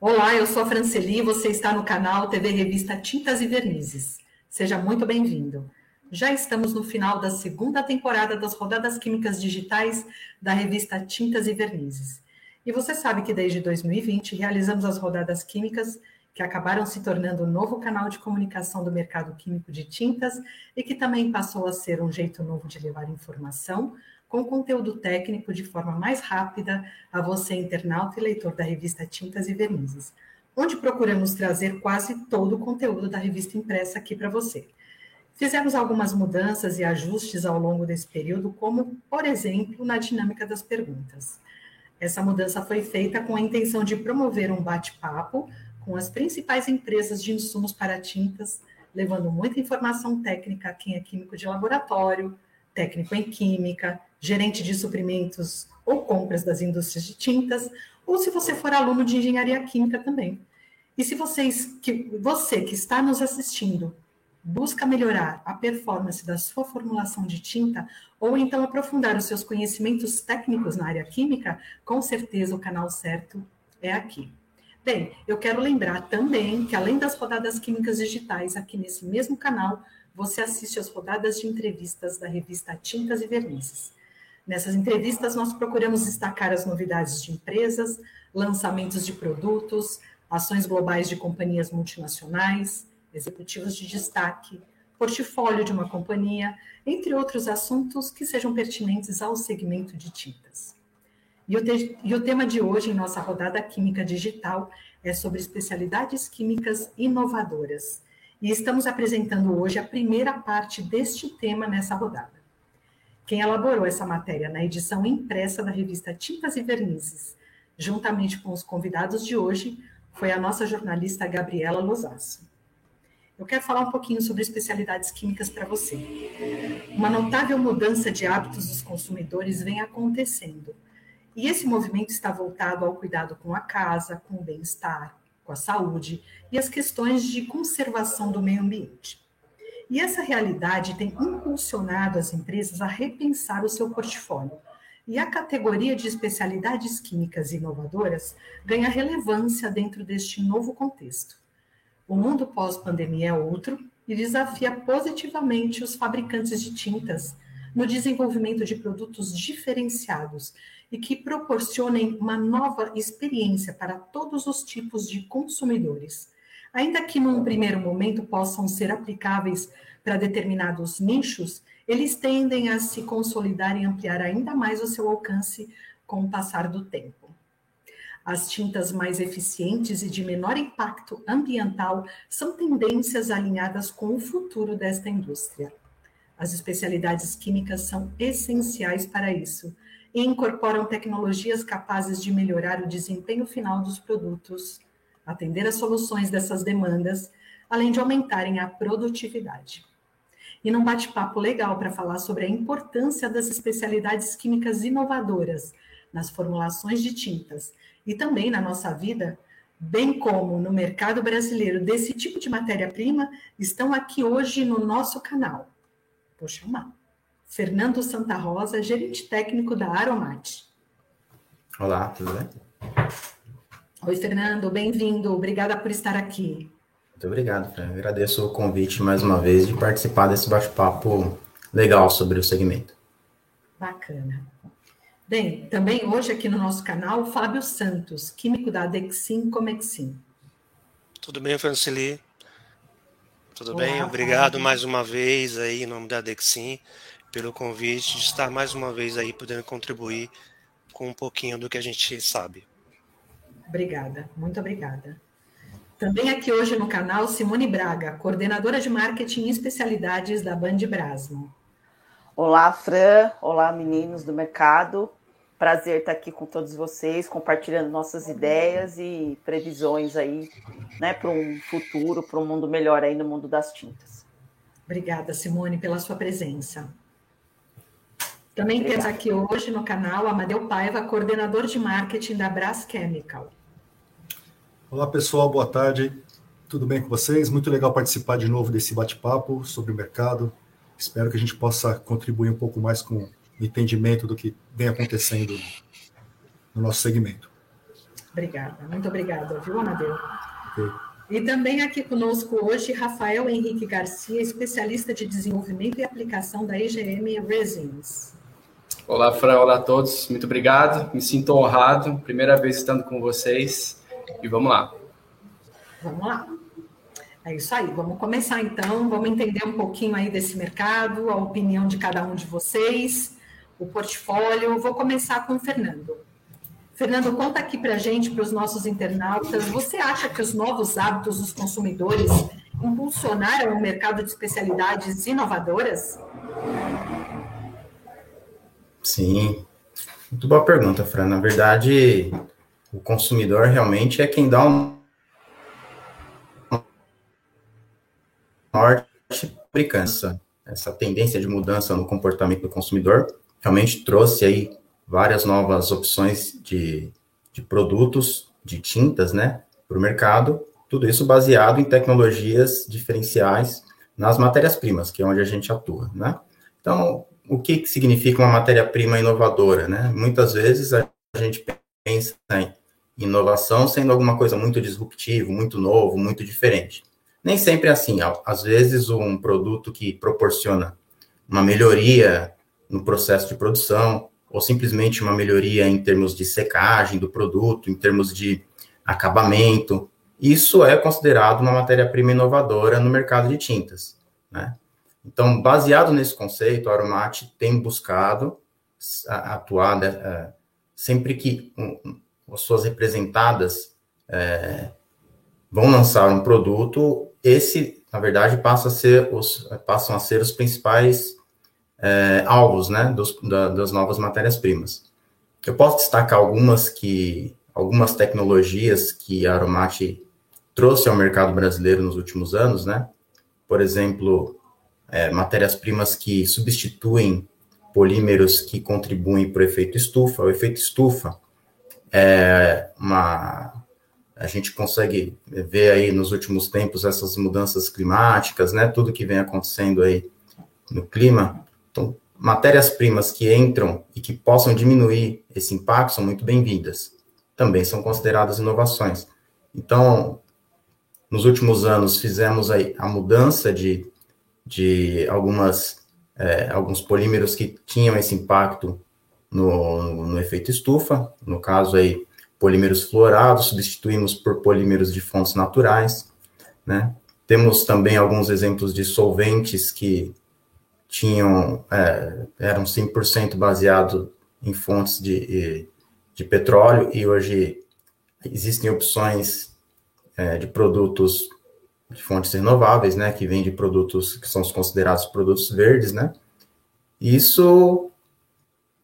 Olá, eu sou a Franceli, você está no canal TV Revista Tintas e Vernizes. Seja muito bem-vindo. Já estamos no final da segunda temporada das rodadas químicas digitais da revista Tintas e Vernizes. E você sabe que desde 2020 realizamos as rodadas químicas que acabaram se tornando o um novo canal de comunicação do mercado químico de tintas e que também passou a ser um jeito novo de levar informação com conteúdo técnico de forma mais rápida a você, internauta e leitor da revista Tintas e Vernizes, onde procuramos trazer quase todo o conteúdo da revista impressa aqui para você. Fizemos algumas mudanças e ajustes ao longo desse período, como, por exemplo, na dinâmica das perguntas. Essa mudança foi feita com a intenção de promover um bate-papo com as principais empresas de insumos para tintas, levando muita informação técnica a quem é químico de laboratório, técnico em química, gerente de suprimentos ou compras das indústrias de tintas, ou se você for aluno de engenharia química também. E se vocês, que, você que está nos assistindo busca melhorar a performance da sua formulação de tinta ou então aprofundar os seus conhecimentos técnicos na área química, com certeza o canal certo é aqui. Bem, eu quero lembrar também que além das rodadas químicas digitais aqui nesse mesmo canal, você assiste às rodadas de entrevistas da revista Tintas e Vernizes. Nessas entrevistas, nós procuramos destacar as novidades de empresas, lançamentos de produtos, ações globais de companhias multinacionais, executivos de destaque, portfólio de uma companhia, entre outros assuntos que sejam pertinentes ao segmento de tintas. E o, e o tema de hoje em nossa rodada química digital é sobre especialidades químicas inovadoras. E estamos apresentando hoje a primeira parte deste tema nessa rodada. Quem elaborou essa matéria na edição impressa da revista Tintas e Vernizes, juntamente com os convidados de hoje, foi a nossa jornalista Gabriela Losasso. Eu quero falar um pouquinho sobre especialidades químicas para você. Uma notável mudança de hábitos dos consumidores vem acontecendo. E esse movimento está voltado ao cuidado com a casa, com o bem-estar, com a saúde e as questões de conservação do meio ambiente. E essa realidade tem impulsionado as empresas a repensar o seu portfólio. E a categoria de especialidades químicas inovadoras ganha relevância dentro deste novo contexto. O mundo pós-pandemia é outro e desafia positivamente os fabricantes de tintas no desenvolvimento de produtos diferenciados e que proporcionem uma nova experiência para todos os tipos de consumidores ainda que num primeiro momento possam ser aplicáveis para determinados nichos, eles tendem a se consolidar e ampliar ainda mais o seu alcance com o passar do tempo. As tintas mais eficientes e de menor impacto ambiental são tendências alinhadas com o futuro desta indústria. As especialidades químicas são essenciais para isso e incorporam tecnologias capazes de melhorar o desempenho final dos produtos, atender às soluções dessas demandas, além de aumentarem a produtividade. E num bate-papo legal para falar sobre a importância das especialidades químicas inovadoras nas formulações de tintas e também na nossa vida, bem como no mercado brasileiro desse tipo de matéria-prima, estão aqui hoje no nosso canal. Vou chamar. Fernando Santa Rosa, gerente técnico da Aromate. Olá, tudo bem? Oi, Fernando, bem-vindo. Obrigada por estar aqui. Muito obrigado, Fran. Agradeço o convite mais uma vez de participar desse bate-papo legal sobre o segmento. Bacana. Bem, também hoje aqui no nosso canal, Fábio Santos, químico da Adexim Comexim. Tudo bem, Francili? Tudo Olá, bem? Obrigado mais uma vez aí em nome da Adexim pelo convite de estar mais uma vez aí podendo contribuir com um pouquinho do que a gente sabe. Obrigada, muito obrigada. Também aqui hoje no canal, Simone Braga, coordenadora de marketing e especialidades da Band Brasmo. Olá, Fran. Olá, meninos do mercado. Prazer estar aqui com todos vocês, compartilhando nossas ideias e previsões aí, né, para um futuro, para um mundo melhor aí no mundo das tintas. Obrigada, Simone, pela sua presença. Também Obrigada. temos aqui hoje no canal Amadeu Paiva, coordenador de marketing da Brás Chemical. Olá, pessoal, boa tarde. Tudo bem com vocês? Muito legal participar de novo desse bate-papo sobre o mercado. Espero que a gente possa contribuir um pouco mais com entendimento do que vem acontecendo no nosso segmento. Obrigada, muito obrigada, viu, Amadeu? Okay. E também aqui conosco hoje Rafael Henrique Garcia, especialista de desenvolvimento e aplicação da EGM Resins. Olá, Fran, olá a todos, muito obrigado, me sinto honrado, primeira vez estando com vocês, e vamos lá. Vamos lá. É isso aí, vamos começar então, vamos entender um pouquinho aí desse mercado, a opinião de cada um de vocês, o portfólio. Vou começar com o Fernando. Fernando, conta aqui para a gente, para os nossos internautas, você acha que os novos hábitos dos consumidores impulsionaram o mercado de especialidades inovadoras? Sim, muito boa pergunta, Fran. Na verdade, o consumidor realmente é quem dá um norte fabricância. Essa tendência de mudança no comportamento do consumidor realmente trouxe aí várias novas opções de, de produtos, de tintas, né, para o mercado. Tudo isso baseado em tecnologias diferenciais nas matérias-primas, que é onde a gente atua, né? Então, o que, que significa uma matéria-prima inovadora, né? Muitas vezes a gente pensa em inovação sendo alguma coisa muito disruptivo, muito novo, muito diferente. Nem sempre é assim. Às vezes, um produto que proporciona uma melhoria no processo de produção, ou simplesmente uma melhoria em termos de secagem do produto, em termos de acabamento, isso é considerado uma matéria-prima inovadora no mercado de tintas. Né? Então, baseado nesse conceito, a Aromate tem buscado atuar né, sempre que um, as suas representadas é, vão lançar um produto, esse, na verdade, passa a ser os, passam a ser os principais é, alvos né, dos, da, das novas matérias-primas. Eu posso destacar algumas que algumas tecnologias que a Aromate trouxe ao mercado brasileiro nos últimos anos, né? Por exemplo, é, matérias-primas que substituem polímeros que contribuem para o efeito estufa. O efeito estufa é uma a gente consegue ver aí nos últimos tempos essas mudanças climáticas, né? Tudo que vem acontecendo aí no clima. Então, matérias-primas que entram e que possam diminuir esse impacto são muito bem-vindas. Também são consideradas inovações. Então, nos últimos anos fizemos aí a mudança de, de algumas é, alguns polímeros que tinham esse impacto no, no, no efeito estufa, no caso aí polímeros fluorados, substituímos por polímeros de fontes naturais, né? Temos também alguns exemplos de solventes que tinham, é, eram 100% baseados em fontes de, de petróleo e hoje existem opções é, de produtos de fontes renováveis, né, que vêm de produtos que são considerados produtos verdes, né, isso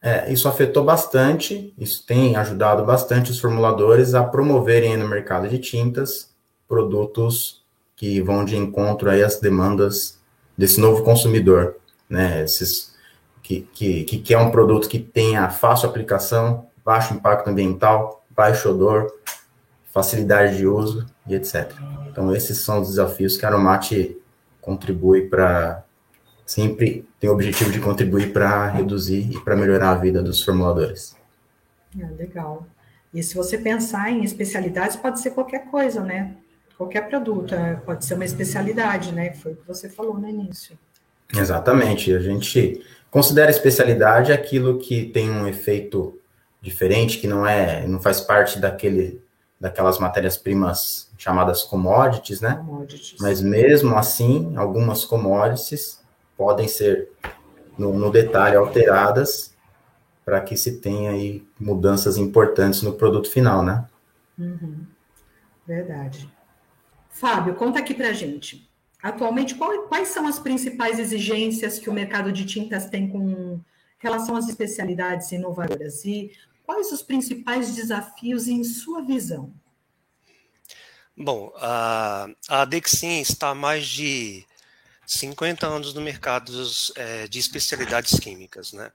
é, isso afetou bastante, isso tem ajudado bastante os formuladores a promoverem no mercado de tintas produtos que vão de encontro aí às demandas desse novo consumidor, né? Esses, que, que, que quer um produto que tenha fácil aplicação, baixo impacto ambiental, baixo odor, facilidade de uso e etc. Então, esses são os desafios que a Aromate contribui para sempre tem o objetivo de contribuir para reduzir e para melhorar a vida dos formuladores. É, legal. E se você pensar em especialidades, pode ser qualquer coisa, né? Qualquer produto, é, pode ser uma especialidade, né? Foi o que você falou no início. Exatamente. A gente considera especialidade aquilo que tem um efeito diferente, que não é, não faz parte daquele, daquelas matérias-primas chamadas commodities, né? Commodities. Mas mesmo assim, algumas commodities podem ser, no, no detalhe, alteradas para que se tenha aí mudanças importantes no produto final, né? Uhum. Verdade. Fábio, conta aqui para gente. Atualmente, qual, quais são as principais exigências que o mercado de tintas tem com relação às especialidades inovadoras? E quais os principais desafios em sua visão? Bom, a, a Dexin está há mais de 50 anos no mercado é, de especialidades químicas, né?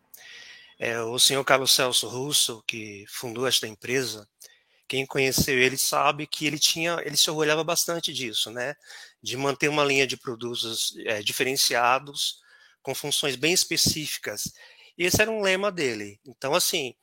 É, o senhor Carlos Celso Russo, que fundou esta empresa, quem conheceu ele sabe que ele tinha, ele se orgulhava bastante disso, né? De manter uma linha de produtos é, diferenciados, com funções bem específicas E esse era um lema dele. Então, assim,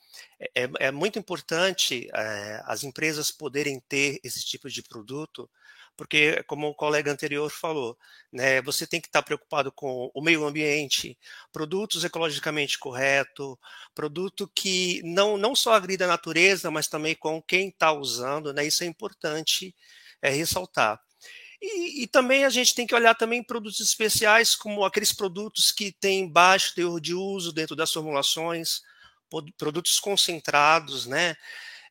é, é, é muito importante é, as empresas poderem ter esse tipo de produto, porque, como o colega anterior falou, né, você tem que estar preocupado com o meio ambiente, produtos ecologicamente corretos, produto que não, não só agrida a natureza, mas também com quem está usando, né, isso é importante é, ressaltar. E, e, também a gente tem que olhar também produtos especiais, como aqueles produtos que têm baixo teor de uso dentro das formulações, produtos concentrados, né?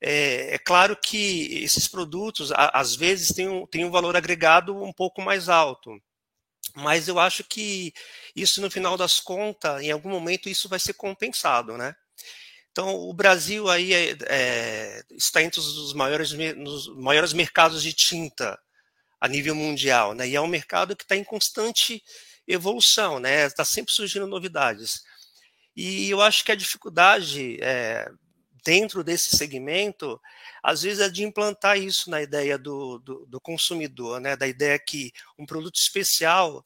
É, é, claro que esses produtos, a, às vezes, têm um, têm um valor agregado um pouco mais alto. Mas eu acho que isso, no final das contas, em algum momento, isso vai ser compensado, né? Então, o Brasil aí é, é, está entre os maiores, nos maiores mercados de tinta a nível mundial, né? E é um mercado que está em constante evolução, né? Está sempre surgindo novidades. E eu acho que a dificuldade é, dentro desse segmento, às vezes é de implantar isso na ideia do, do, do consumidor, né? Da ideia que um produto especial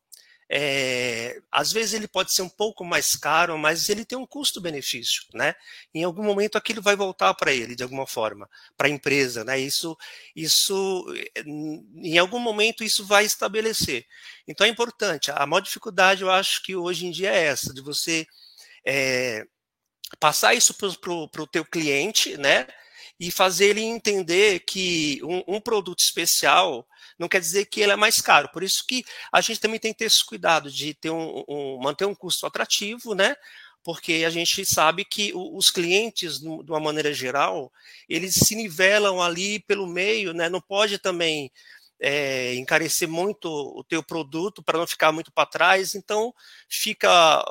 é, às vezes ele pode ser um pouco mais caro, mas ele tem um custo-benefício, né? Em algum momento aquilo vai voltar para ele de alguma forma, para a empresa, né? Isso, isso, em algum momento isso vai estabelecer. Então é importante. A maior dificuldade, eu acho que hoje em dia é essa, de você é, passar isso para o teu cliente, né? E fazer ele entender que um, um produto especial não quer dizer que ele é mais caro. Por isso que a gente também tem que ter esse cuidado de ter um, um manter um custo atrativo, né? Porque a gente sabe que os clientes, de uma maneira geral, eles se nivelam ali pelo meio, né? Não pode também é, encarecer muito o teu produto para não ficar muito para trás, então fica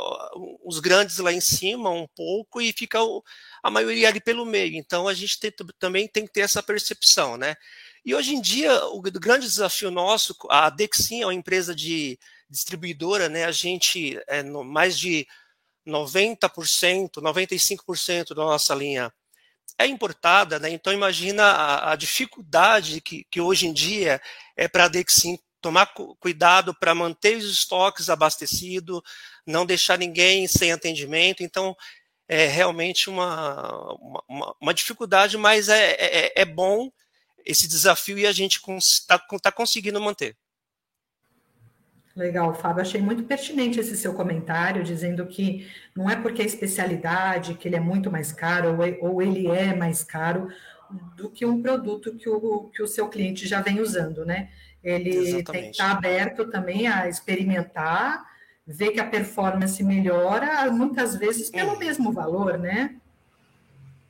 os grandes lá em cima um pouco e fica a maioria ali pelo meio. Então a gente tem, também tem que ter essa percepção, né? E hoje em dia, o grande desafio nosso, a Dexin é uma empresa de distribuidora, né? A gente é no, mais de 90%, 95% da nossa linha é importada, né? Então imagina a, a dificuldade que, que, hoje em dia é para a Dexin tomar cuidado para manter os estoques abastecidos, não deixar ninguém sem atendimento. Então é realmente uma, uma, uma dificuldade, mas é, é, é bom esse desafio e a gente está tá conseguindo manter. Legal, Fábio. Achei muito pertinente esse seu comentário, dizendo que não é porque a especialidade, que ele é muito mais caro, ou ele é mais caro do que um produto que o, que o seu cliente já vem usando, né? Ele Exatamente. tem que estar aberto também a experimentar, ver que a performance melhora, muitas vezes pelo hum. mesmo valor, né?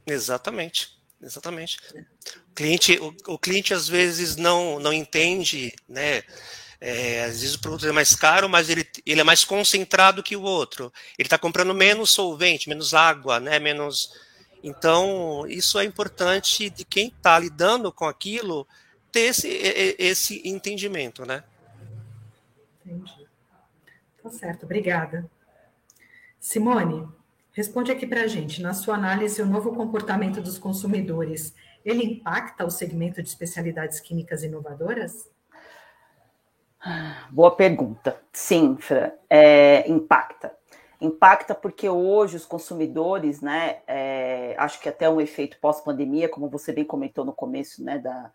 Exatamente. Exatamente. O cliente, o, o cliente às vezes não, não entende, né? É, às vezes o produto é mais caro, mas ele, ele é mais concentrado que o outro. Ele está comprando menos solvente, menos água, né? Menos. Então, isso é importante de quem está lidando com aquilo ter esse, esse entendimento, né? Entendi. Tá certo, obrigada. Simone, Responde aqui para a gente, na sua análise, o novo comportamento dos consumidores, ele impacta o segmento de especialidades químicas inovadoras? Boa pergunta. Sim, Fran, é, impacta. Impacta porque hoje os consumidores, né, é, acho que até um efeito pós-pandemia, como você bem comentou no começo né, da,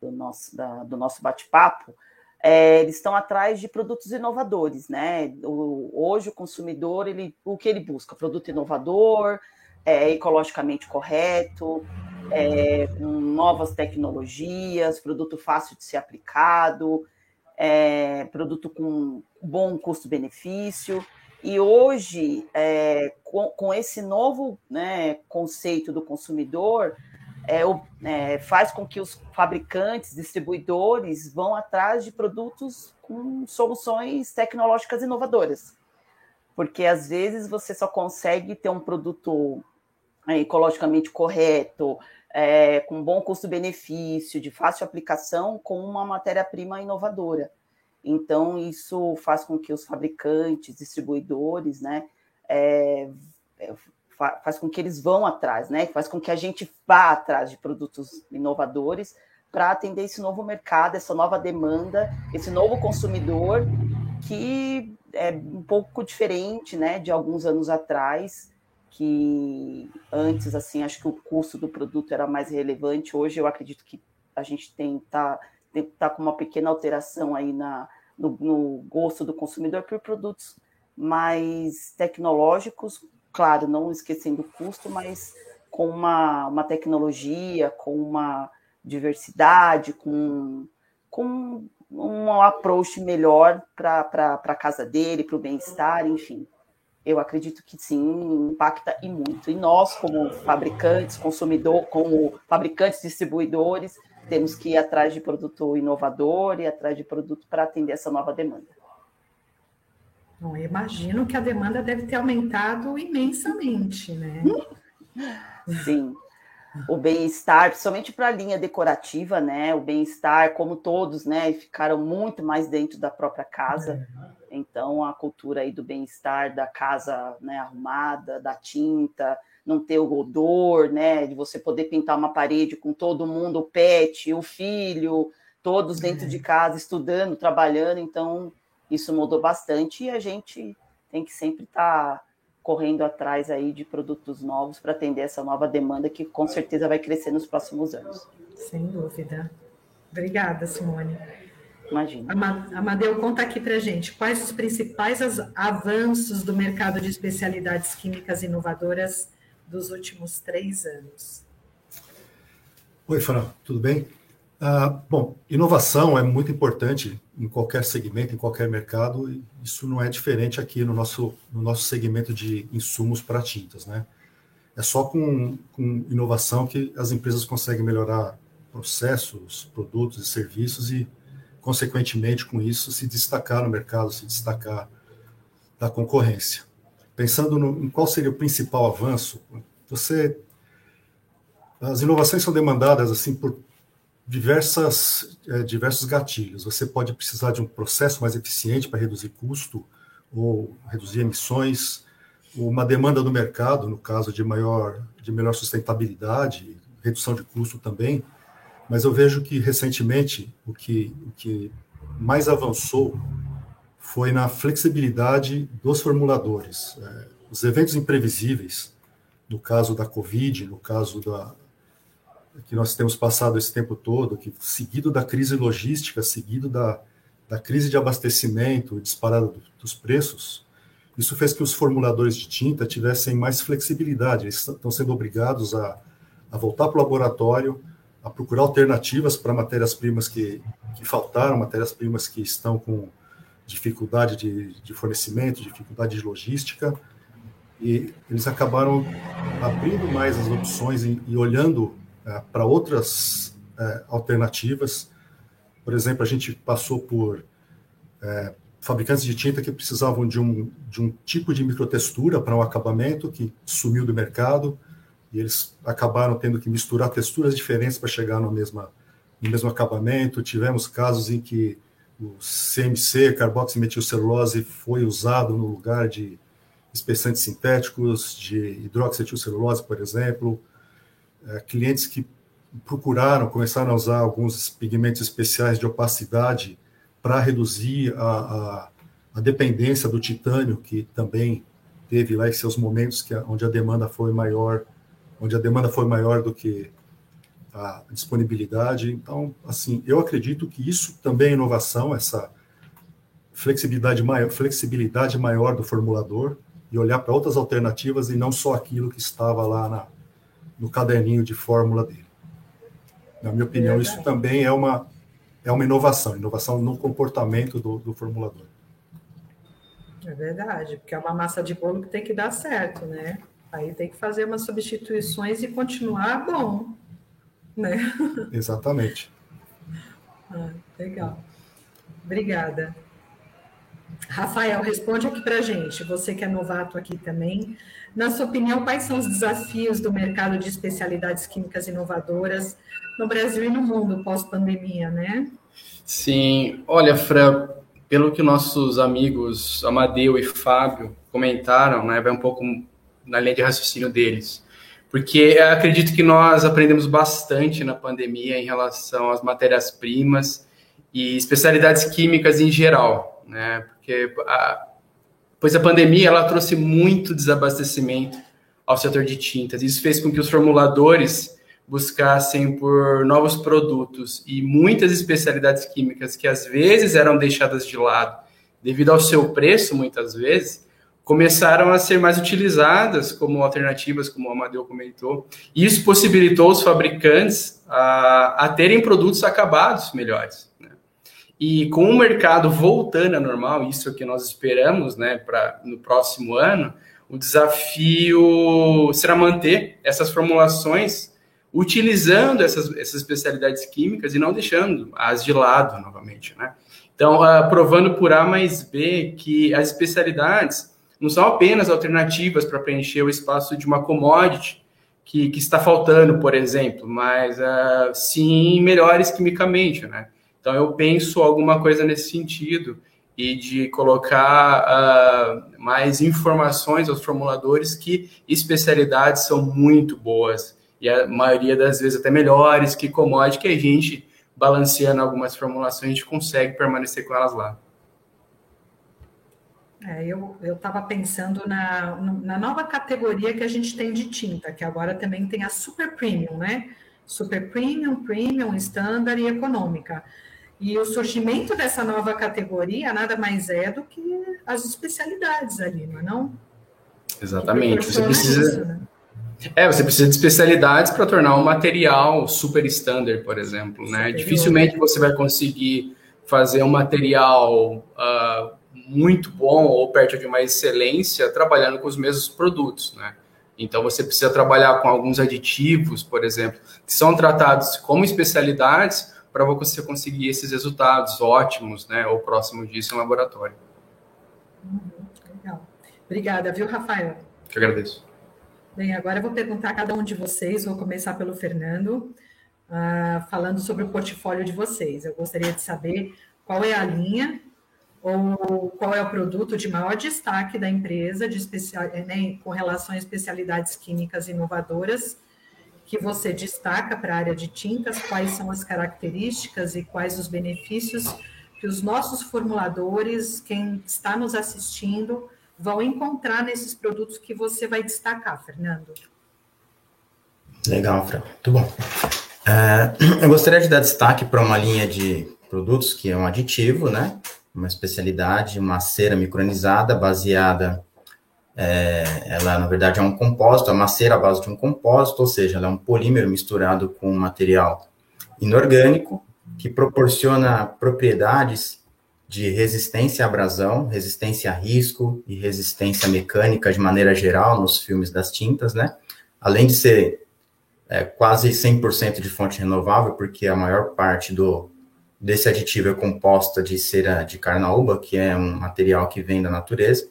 do nosso, do nosso bate-papo, é, eles estão atrás de produtos inovadores, né? O, hoje o consumidor, ele, o que ele busca? Produto inovador, é, ecologicamente correto, é, com novas tecnologias, produto fácil de ser aplicado, é, produto com bom custo-benefício. E hoje, é, com, com, esse novo né, conceito do consumidor, é, é, faz com que os fabricantes, distribuidores vão atrás de produtos com soluções tecnológicas inovadoras. Porque às vezes você só consegue ter um produto é, ecologicamente correto, é, com bom custo-benefício, de fácil aplicação, com uma matéria-prima inovadora. Então, isso faz com que os fabricantes, distribuidores, né, é, é faz com que eles vão atrás, né? Faz com que a gente vá atrás de produtos inovadores para atender esse novo mercado, essa nova demanda, esse novo consumidor que é um pouco diferente, né, de alguns anos atrás, que antes, assim, acho que o custo do produto era mais relevante. Hoje eu acredito que a gente tem tá, tem, tá com uma pequena alteração aí na, no, no gosto do consumidor por produtos mais tecnológicos, claro, não esquecendo o custo, mas com uma, uma tecnologia, com uma diversidade, com, com um approach melhor para a casa dele, para o bem-estar, enfim. Eu acredito que sim, impacta e muito. E nós, como fabricantes, consumidor, como fabricantes, distribuidores, temos que ir atrás de produto inovador e atrás de produto para atender essa nova demanda. Bom, eu imagino que a demanda deve ter aumentado imensamente, né? Sim. O bem-estar, principalmente para a linha decorativa, né? O bem-estar, como todos, né? Ficaram muito mais dentro da própria casa. Então, a cultura aí do bem-estar, da casa né, arrumada, da tinta, não ter o odor, né? De você poder pintar uma parede com todo mundo, o pet, o filho, todos dentro de casa, estudando, trabalhando. Então, isso mudou bastante e a gente tem que sempre estar tá correndo atrás aí de produtos novos para atender essa nova demanda que com certeza vai crescer nos próximos anos. Sem dúvida. Obrigada, Simone. Imagina. Amadeu, conta aqui para gente quais os principais avanços do mercado de especialidades químicas inovadoras dos últimos três anos. Oi, Fran, tudo bem? Ah, bom, inovação é muito importante em qualquer segmento, em qualquer mercado, e isso não é diferente aqui no nosso, no nosso segmento de insumos para tintas, né? É só com, com inovação que as empresas conseguem melhorar processos, produtos e serviços e consequentemente, com isso, se destacar no mercado, se destacar da concorrência. Pensando no, em qual seria o principal avanço, você as inovações são demandadas assim por diversas é, diversos gatilhos. Você pode precisar de um processo mais eficiente para reduzir custo ou reduzir emissões, uma demanda do mercado, no caso de maior de melhor sustentabilidade, redução de custo também mas eu vejo que recentemente o que, o que mais avançou foi na flexibilidade dos formuladores. É, os eventos imprevisíveis, no caso da Covid, no caso da que nós temos passado esse tempo todo, que seguido da crise logística, seguido da, da crise de abastecimento, disparada do, dos preços, isso fez que os formuladores de tinta tivessem mais flexibilidade. Eles estão sendo obrigados a, a voltar para o laboratório, a procurar alternativas para matérias-primas que, que faltaram, matérias-primas que estão com dificuldade de, de, fornecimento, dificuldade de logística, e eles acabaram abrindo mais as opções e, e olhando é, para outras é, alternativas. Por exemplo, a gente passou por é, fabricantes de tinta que precisavam de um, de um tipo de microtextura para um acabamento que sumiu do mercado, e eles acabaram tendo que misturar texturas diferentes para chegar no, mesma, no mesmo acabamento. Tivemos casos em que o CMC, carboximetilcelulose, foi usado no lugar de espessantes sintéticos, de hidroxietilcelulose, por exemplo. É, clientes que procuraram, começaram a usar alguns pigmentos especiais de opacidade para reduzir a, a, a, dependência do titânio, que também teve lá seus momentos que, onde a demanda foi maior onde a demanda foi maior do que a disponibilidade. Então, assim, eu acredito que isso também é inovação, essa flexibilidade maior, flexibilidade maior do formulador e olhar para outras alternativas e não só aquilo que estava lá na, no caderninho de fórmula dele. Na minha opinião, isso também é uma, é uma inovação, inovação no comportamento do, do formulador. É verdade, porque é uma massa de bolo que tem que dar certo, né? Aí tem que fazer umas substituições e continuar bom, né? Exatamente. ah, legal. Obrigada. Rafael, responde aqui para gente. Você que é novato aqui também. Na sua opinião, quais são os desafios do mercado de especialidades químicas inovadoras no Brasil e no mundo pós-pandemia, né? Sim, olha, Fran, pelo que nossos amigos Amadeu e Fábio comentaram, né, vai um pouco na linha de raciocínio deles. Porque acredito que nós aprendemos bastante na pandemia em relação às matérias-primas e especialidades químicas em geral, né? Porque a, pois a pandemia ela trouxe muito desabastecimento ao setor de tintas. Isso fez com que os formuladores buscassem por novos produtos e muitas especialidades químicas que às vezes eram deixadas de lado devido ao seu preço, muitas vezes, começaram a ser mais utilizadas como alternativas, como o Amadeu comentou. Isso possibilitou os fabricantes a, a terem produtos acabados melhores. E com o mercado voltando a normal, isso é o que nós esperamos né, para no próximo ano, o desafio será manter essas formulações utilizando essas, essas especialidades químicas e não deixando as de lado novamente. Né? Então, uh, provando por A mais B que as especialidades não são apenas alternativas para preencher o espaço de uma commodity que, que está faltando, por exemplo, mas uh, sim melhores quimicamente, né? Então eu penso alguma coisa nesse sentido e de colocar uh, mais informações aos formuladores que especialidades são muito boas e a maioria das vezes até melhores que commodity que a gente balanceando algumas formulações a gente consegue permanecer com elas lá. É, eu estava pensando na, na nova categoria que a gente tem de tinta, que agora também tem a Super Premium, né? Super Premium, Premium, Standard e Econômica. E o surgimento dessa nova categoria nada mais é do que as especialidades ali, não é não? Exatamente. Você precisa... Isso, né? É, você precisa de especialidades para tornar um material super standard, por exemplo, né? Superior. Dificilmente você vai conseguir fazer um material uh, muito bom ou perto de uma excelência trabalhando com os mesmos produtos, né? Então você precisa trabalhar com alguns aditivos, por exemplo, que são tratados como especialidades para você conseguir esses resultados ótimos, né, ou próximo disso em laboratório. Uhum, legal. Obrigada, viu, Rafael? Que agradeço. Bem, agora eu vou perguntar a cada um de vocês, vou começar pelo Fernando, uh, falando sobre o portfólio de vocês. Eu gostaria de saber qual é a linha ou qual é o produto de maior destaque da empresa de especial, né, com relação a especialidades químicas inovadoras que você destaca para a área de tintas, quais são as características e quais os benefícios que os nossos formuladores, quem está nos assistindo, vão encontrar nesses produtos que você vai destacar, Fernando. Legal, Fran. Muito bom. É, eu gostaria de dar destaque para uma linha de produtos que é um aditivo, né? uma especialidade, uma cera micronizada baseada, é, ela na verdade é um compósito, é uma cera à base de um compósito, ou seja, ela é um polímero misturado com um material inorgânico que proporciona propriedades de resistência à abrasão, resistência a risco e resistência mecânica de maneira geral nos filmes das tintas, né? Além de ser é, quase 100% de fonte renovável, porque a maior parte do, desse aditivo é composta de cera de carnaúba, que é um material que vem da natureza.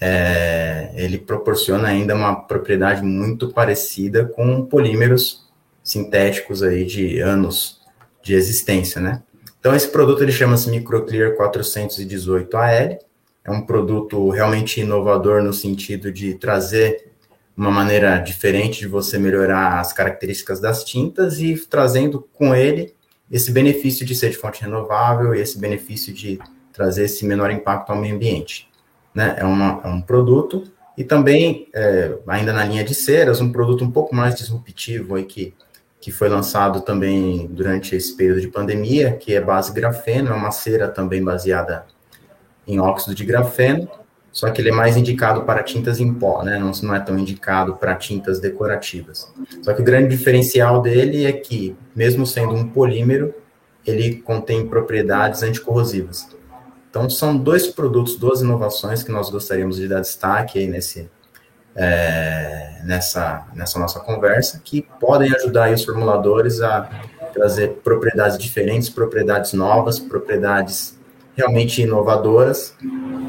É, ele proporciona ainda uma propriedade muito parecida com polímeros sintéticos aí de anos de existência, né? Então esse produto ele chama-se Microclear 418 AL. É um produto realmente inovador no sentido de trazer uma maneira diferente de você melhorar as características das tintas e trazendo com ele esse benefício de ser de fonte renovável e esse benefício de trazer esse menor impacto ao meio ambiente. Né? É, uma, é um produto e também, é, ainda na linha de ceras, um produto um pouco mais disruptivo aí que, que foi lançado também durante esse período de pandemia, que é base grafeno, é uma cera também baseada em óxido de grafeno, só que ele é mais indicado para tintas em pó, né? Não, não é tão indicado para tintas decorativas. Só que o grande diferencial dele é que, mesmo sendo um polímero, ele contém propriedades anticorrosivas. Então, são dois produtos, duas inovações que nós gostaríamos de dar destaque aí nesse, é, nessa, nessa nossa conversa, que podem ajudar os formuladores a trazer propriedades diferentes, propriedades novas, propriedades realmente inovadoras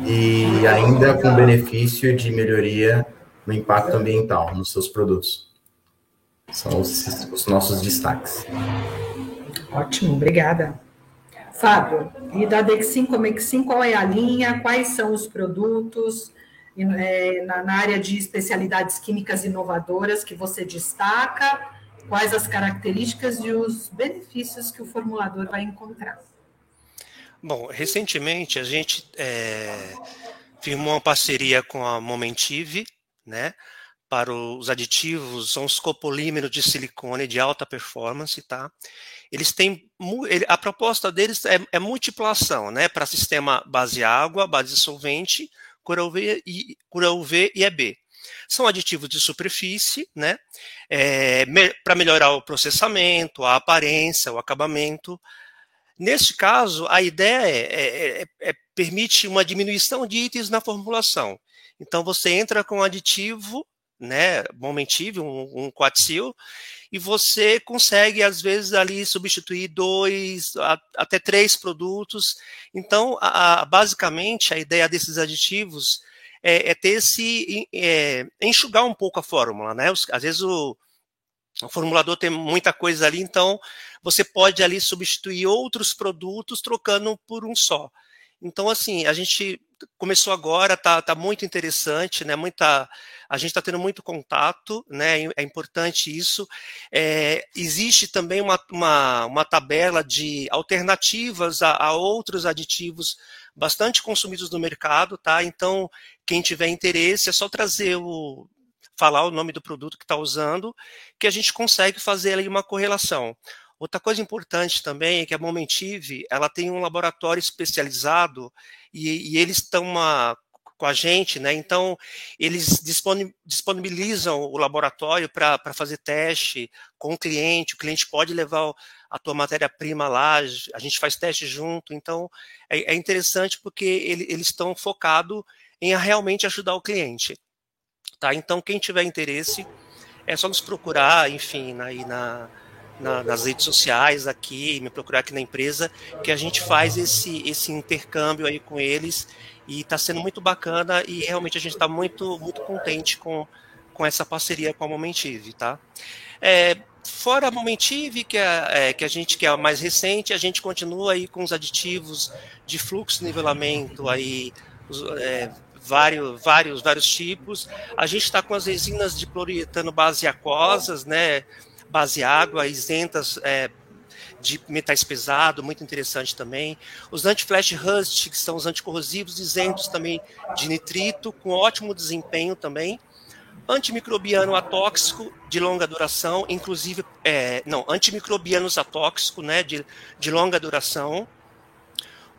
e ainda com benefício de melhoria no impacto ambiental nos seus produtos. São os, os nossos destaques. Ótimo, obrigada. Fábio, e da Dexim Comexim, qual é a linha, quais são os produtos é, na, na área de especialidades químicas inovadoras que você destaca, quais as características e os benefícios que o formulador vai encontrar? Bom, recentemente a gente é, firmou uma parceria com a Momentive, né, para os aditivos são os copolímeros de silicone de alta performance, tá? Eles têm a proposta deles é, é multiplação, né? Para sistema base água, base solvente, cura UV e, e EB. São aditivos de superfície, né? É, me, para melhorar o processamento, a aparência, o acabamento. Neste caso, a ideia é, é, é, é permite uma diminuição de itens na formulação. Então, você entra com um aditivo né, momentive, um, um e você consegue, às vezes, ali substituir dois, a, até três produtos. Então, a, a, basicamente, a ideia desses aditivos é, é ter esse, é, enxugar um pouco a fórmula, né? Os, às vezes o, o formulador tem muita coisa ali, então você pode ali substituir outros produtos trocando por um só. Então, assim, a gente começou agora, tá, tá muito interessante, né? Muita, a gente está tendo muito contato, né? É importante isso. É, existe também uma, uma, uma, tabela de alternativas a, a, outros aditivos bastante consumidos no mercado, tá? Então, quem tiver interesse, é só trazer o falar o nome do produto que está usando, que a gente consegue fazer ali uma correlação. Outra coisa importante também é que a Momentive ela tem um laboratório especializado e, e eles estão com a gente, né? Então eles disponibilizam o laboratório para fazer teste com o cliente. O cliente pode levar a tua matéria-prima lá, a gente faz teste junto. Então é, é interessante porque ele, eles estão focados em realmente ajudar o cliente. Tá? Então quem tiver interesse é só nos procurar, enfim, aí na na, nas redes sociais aqui, me procurar aqui na empresa, que a gente faz esse, esse intercâmbio aí com eles e está sendo muito bacana e realmente a gente está muito, muito contente com, com essa parceria com a Momentive, tá? É, fora a Momentive, que, é, é, que a gente que é a mais recente, a gente continua aí com os aditivos de fluxo nivelamento aí, os, é, vários, vários, vários tipos. A gente está com as resinas de poliuretano base aquosas, né? Base água, isentas é, de metais pesados, muito interessante também. Os anti-flash rust, que são os anticorrosivos, isentos também de nitrito, com ótimo desempenho também. Antimicrobiano atóxico de longa duração, inclusive, é, não, antimicrobianos atóxico, né, de, de longa duração.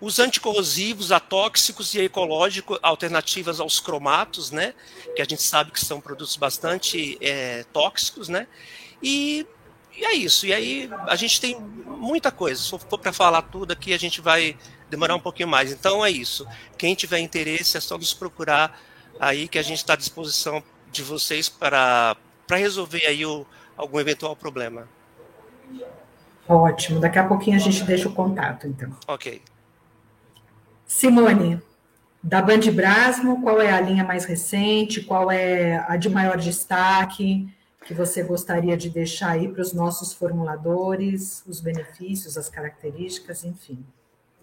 Os anticorrosivos, atóxicos e ecológicos, alternativas aos cromatos, né, que a gente sabe que são produtos bastante é, tóxicos, né, e, e é isso. E aí a gente tem muita coisa. Se for para falar tudo aqui, a gente vai demorar um pouquinho mais. Então é isso. Quem tiver interesse é só nos procurar aí que a gente está à disposição de vocês para, para resolver aí o, algum eventual problema. Ótimo. Daqui a pouquinho a gente deixa o contato, então. Ok. Simone, da Band Brasmo, qual é a linha mais recente? Qual é a de maior destaque? Que você gostaria de deixar aí para os nossos formuladores, os benefícios, as características, enfim.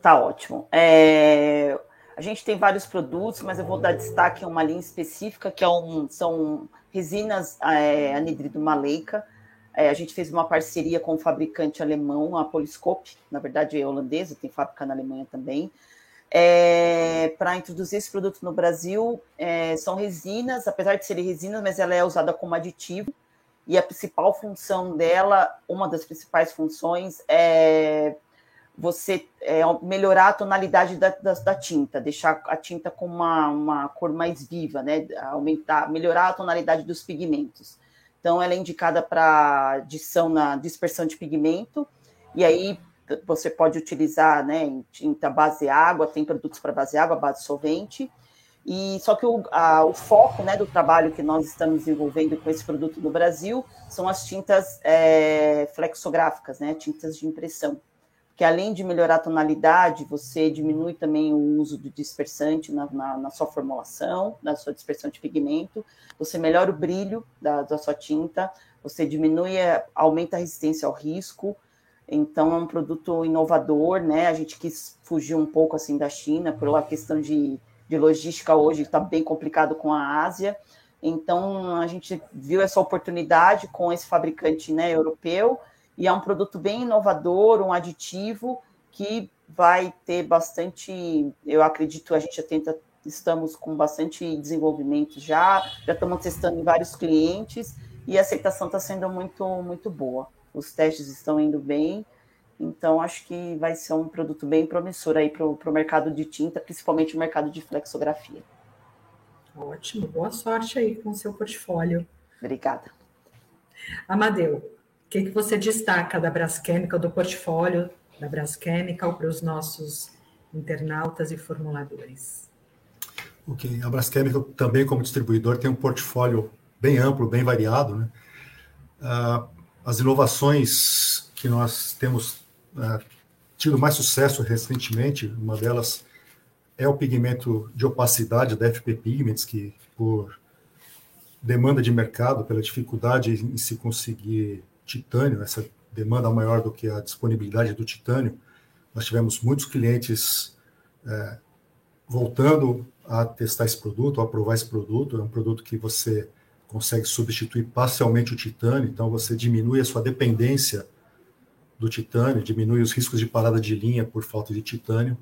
Tá ótimo. É, a gente tem vários produtos, mas eu vou dar destaque a uma linha específica, que é um, são resinas é, anidrido maleica. É, a gente fez uma parceria com o um fabricante alemão, a Polyscope, na verdade é holandesa, tem fábrica na Alemanha também. É, para introduzir esse produto no Brasil, é, são resinas, apesar de serem resinas, mas ela é usada como aditivo e a principal função dela, uma das principais funções é você é, melhorar a tonalidade da, da, da, tinta, deixar a tinta com uma, uma cor mais viva, né? Aumentar, melhorar a tonalidade dos pigmentos. Então, ela é indicada para adição na dispersão de pigmento, e aí você pode utilizar né, em tinta base água, tem produtos para base água, base solvente, e só que o, a, o foco né, do trabalho que nós estamos desenvolvendo com esse produto no Brasil são as tintas é, flexográficas, né, tintas de impressão. Que além de melhorar a tonalidade, você diminui também o uso do dispersante na, na, na sua formulação, na sua dispersão de pigmento, você melhora o brilho da, da sua tinta, você diminui, é, aumenta a resistência ao risco, então é um produto inovador, né? A gente quis fugir um pouco assim da China por uma questão de de logística hoje está bem complicado com a Ásia. Então, a gente viu essa oportunidade com esse fabricante né, europeu, e é um produto bem inovador, um aditivo que vai ter bastante, eu acredito, a gente já tenta estamos com bastante desenvolvimento já, já estamos testando em vários clientes e a aceitação está sendo muito, muito boa. Os testes estão indo bem, então acho que vai ser um produto bem promissor aí para o mercado de tinta, principalmente o mercado de flexografia. Ótimo, boa sorte aí com o seu portfólio. Obrigada. Amadeu, o que, que você destaca da Brasquêmica, do portfólio da Brasquêmica para os nossos internautas e formuladores? Ok, a Brasquêmica também como distribuidor tem um portfólio bem amplo, bem variado. Né? Uh, as inovações que nós temos uh, tido mais sucesso recentemente, uma delas é o pigmento de opacidade da FP Pigments, que por demanda de mercado, pela dificuldade em se conseguir titânio, essa demanda maior do que a disponibilidade do titânio, nós tivemos muitos clientes é, voltando a testar esse produto, a aprovar esse produto. É um produto que você consegue substituir parcialmente o titânio, então você diminui a sua dependência do titânio, diminui os riscos de parada de linha por falta de titânio.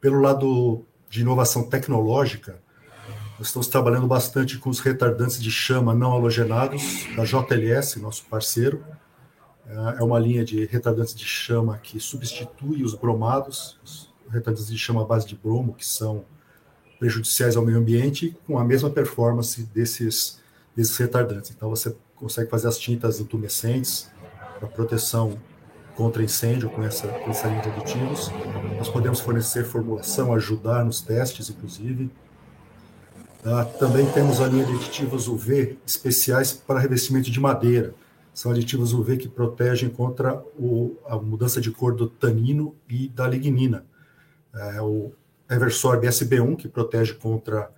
Pelo lado de inovação tecnológica, nós estamos trabalhando bastante com os retardantes de chama não halogenados da JLS, nosso parceiro. É uma linha de retardantes de chama que substitui os bromados, os retardantes de chama à base de bromo, que são prejudiciais ao meio ambiente, com a mesma performance desses, desses retardantes. Então, você consegue fazer as tintas intumescentes para proteção contra incêndio com essa, com essa linha de aditivos. Nós podemos fornecer formulação, ajudar nos testes, inclusive. Ah, também temos a linha de aditivos UV especiais para revestimento de madeira. São aditivos UV que protegem contra o, a mudança de cor do tanino e da lignina. É, o Eversorb SB1, que protege contra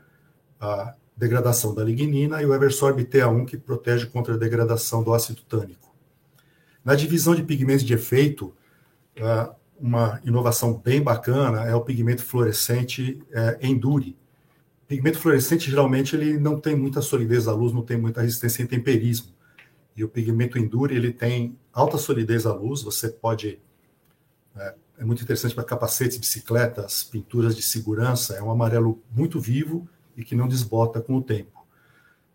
a degradação da lignina, e o Eversorb TA1, que protege contra a degradação do ácido tânico. Na divisão de pigmentos de efeito, é, uma inovação bem bacana é o pigmento fluorescente é, Endure. Pigmento fluorescente, geralmente, ele não tem muita solidez à luz, não tem muita resistência em temperismo. E o pigmento Endure, ele tem alta solidez à luz, você pode... É, é muito interessante para capacetes, bicicletas, pinturas de segurança, é um amarelo muito vivo e que não desbota com o tempo.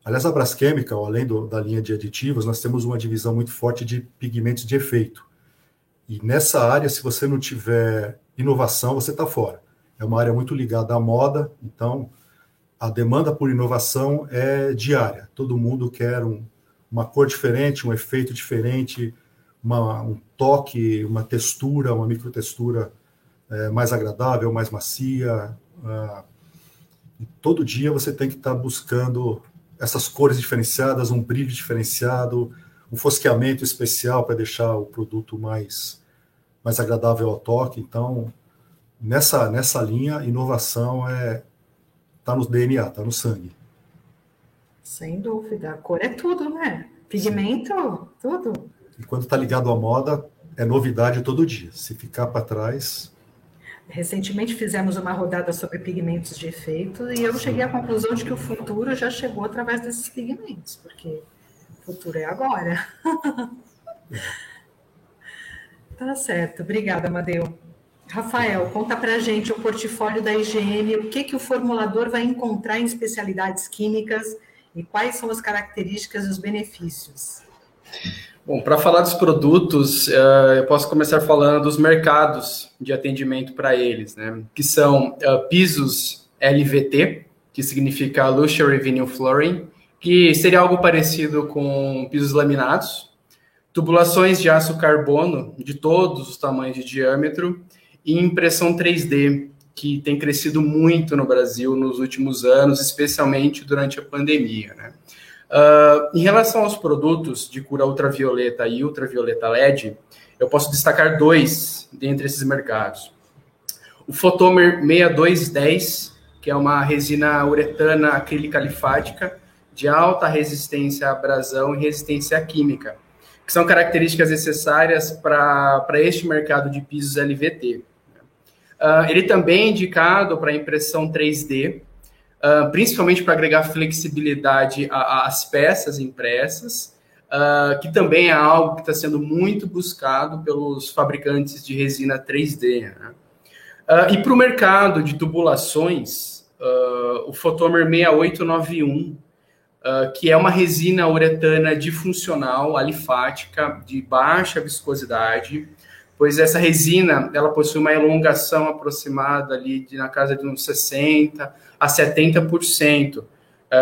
Aliás, a Braschemical, além do, da linha de aditivos, nós temos uma divisão muito forte de pigmentos de efeito. E nessa área, se você não tiver inovação, você está fora. É uma área muito ligada à moda, então a demanda por inovação é diária. Todo mundo quer um, uma cor diferente, um efeito diferente, uma, um toque, uma textura, uma microtextura é, mais agradável, mais macia. E todo dia você tem que estar tá buscando essas cores diferenciadas, um brilho diferenciado, um fosqueamento especial para deixar o produto mais, mais agradável ao toque. Então, nessa, nessa linha, inovação é tá no DNA, está no sangue. Sem dúvida. A cor é tudo, né? Pigmento, Sim. tudo. E quando está ligado à moda, é novidade todo dia. Se ficar para trás, Recentemente fizemos uma rodada sobre pigmentos de efeito e eu cheguei à conclusão de que o futuro já chegou através desses pigmentos, porque o futuro é agora. tá certo, obrigada, Amadeu. Rafael, conta para gente o portfólio da IGM, o que, que o formulador vai encontrar em especialidades químicas e quais são as características e os benefícios. Bom, para falar dos produtos, uh, eu posso começar falando dos mercados de atendimento para eles, né? Que são uh, pisos LVT, que significa Luxury Vinyl Flooring, que seria algo parecido com pisos laminados, tubulações de aço carbono de todos os tamanhos de diâmetro e impressão 3D, que tem crescido muito no Brasil nos últimos anos, especialmente durante a pandemia, né? Uh, em relação aos produtos de cura ultravioleta e ultravioleta LED, eu posso destacar dois dentre esses mercados. O Photomer 6210, que é uma resina uretana acrílica alifática de alta resistência à abrasão e resistência química, que são características necessárias para este mercado de pisos LVT. Uh, ah, ele também é indicado para impressão 3D, uh, principalmente para agregar flexibilidade às peças impressas, uh, que também é algo que está sendo muito buscado pelos fabricantes de resina 3D. Né? Uh, e para o mercado de tubulações, o Photomer 6891, uh, que é uma resina uretana difuncional alifática de baixa viscosidade, pois essa resina ela possui uma elongação aproximada ali de, na casa de uns 60 a 70%, uh,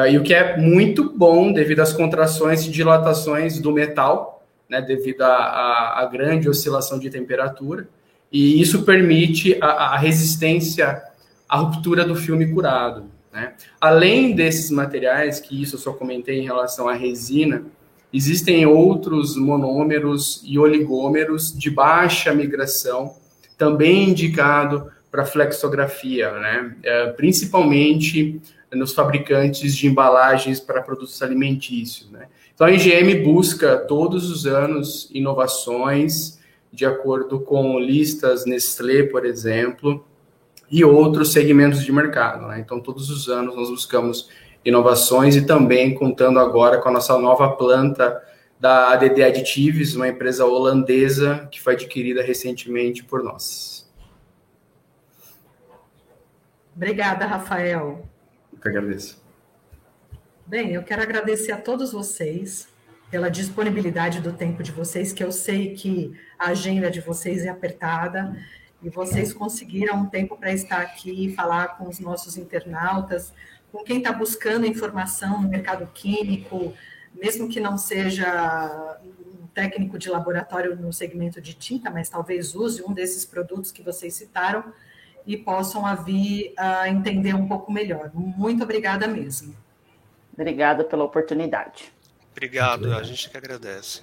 e o que é muito bom devido às contrações e dilatações do metal, né, devido à grande oscilação de temperatura, e isso permite a, a resistência à ruptura do filme curado. Né? Além desses materiais, que isso eu só comentei em relação à resina, existem outros monômeros e oligômeros de baixa migração, também indicado para flexografia, né? É, principalmente nos fabricantes de embalagens para produtos alimentícios. Né? Então a IGM busca todos os anos inovações de acordo com listas Nestlé, por exemplo, e outros segmentos de mercado. Né? Então, todos os anos nós buscamos inovações e também contando agora com a nossa nova planta da ADD Additives, uma empresa holandesa que foi adquirida recentemente por nós. Obrigada, Rafael. Eu que agradeço. Bem, eu quero agradecer a todos vocês pela disponibilidade do tempo de vocês, que eu sei que a agenda de vocês é apertada e vocês conseguiram um tempo para estar aqui e falar com os nossos internautas, com quem está buscando informação no mercado químico, mesmo que não seja um técnico de laboratório no segmento de tinta, mas talvez use um desses produtos que vocês citaram e possam vir a entender um pouco melhor. Muito obrigada mesmo. Obrigada pela oportunidade. Obrigado, a gente que agradece.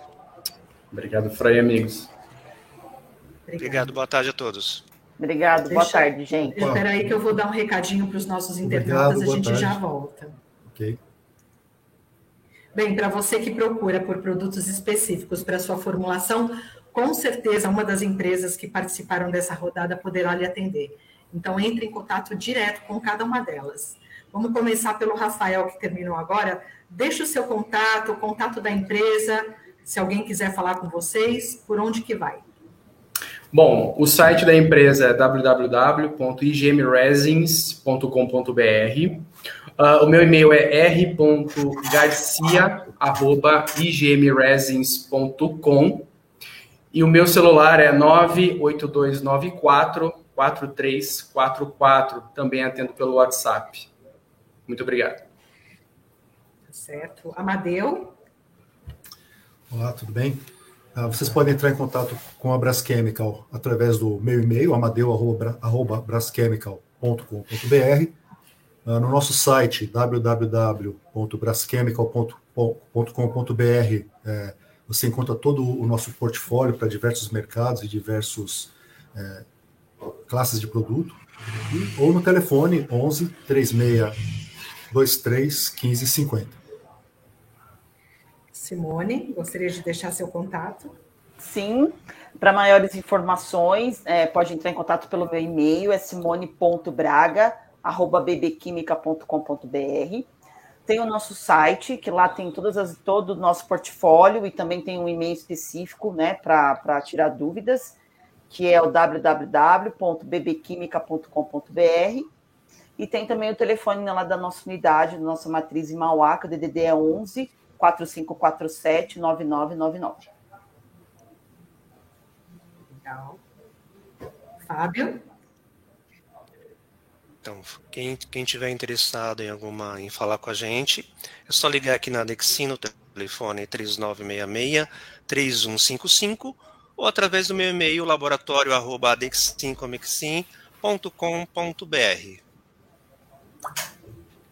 Obrigado, Frei, amigos. Obrigado. boa tarde a todos. Obrigado, boa tarde, gente. Espera aí que eu vou dar um recadinho para os nossos internautas, Obrigado, a gente tarde. já volta. Ok. Bem, para você que procura por produtos específicos para sua formulação, com certeza uma das empresas que participaram dessa rodada poderá lhe atender. Então, entre em contato direto com cada uma delas. Vamos começar pelo Rafael, que terminou agora. Deixe o seu contato, o contato da empresa, se alguém quiser falar com vocês, por onde que vai? Bom, o site da empresa é www.igmresins.com.br. Uh, ah, o meu e-mail é r.garcia.igmresins.com e o meu celular é 98294 4344. Também atendo pelo WhatsApp. Muito obrigado. Certo. Amadeu? Olá, tudo bem? Ah, vocês podem entrar em contato com a Braschemical através do meu e-mail, amadeu.braschemical.com.br, ah, no nosso site www.braschemical.com.br é, você encontra todo o nosso portfólio para diversos mercados e diversos é, classes de produto, ou no telefone 11 36 23 15 50. Simone, gostaria de deixar seu contato? Sim, para maiores informações, é, pode entrar em contato pelo meu e-mail, é simone.braga.bbquimica.com.br. Tem o nosso site, que lá tem todas as, todo o nosso portfólio e também tem um e-mail específico né, para tirar dúvidas, que é o www.bbquimica.com.br. E tem também o telefone lá da nossa unidade, da nossa matriz em Mauá, que o DDD é 11 4547 9999. Legal. Fábio? Então, quem, quem tiver interessado em alguma em falar com a gente, é só ligar aqui na Adexin no telefone 3966-3155 ou através do meu e-mail laboratório@adexincomiccin.com.br.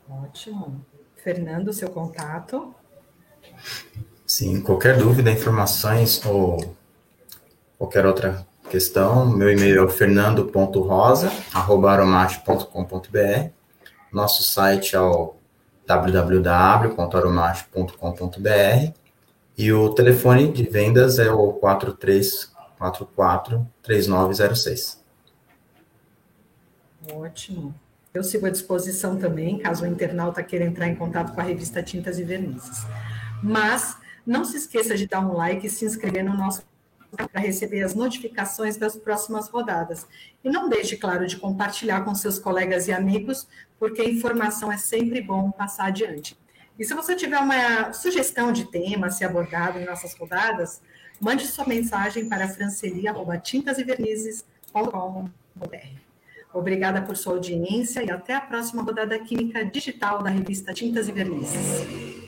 Ótimo. Fernando, seu contato? Sim, qualquer dúvida, informações ou qualquer outra questão, meu e-mail é fernando.rosa.aromate.com.br. Nosso site é o www.aromate.com.br e o telefone de vendas é o 4344 3906. Ótimo. Eu sigo à disposição também, caso o internauta queira entrar em contato com a revista Tintas e Vernizes. Mas não se esqueça de dar um like e se inscrever no nosso para receber as notificações das próximas rodadas. E não deixe, claro, de compartilhar com seus colegas e amigos, porque a informação é sempre bom passar adiante. E se você tiver uma sugestão de tema a ser abordado em nossas rodadas, mande sua mensagem para franceli.tintasevernizes.com.br. Obrigada por sua audiência e até a próxima rodada química digital da revista Tintas e Vernizes.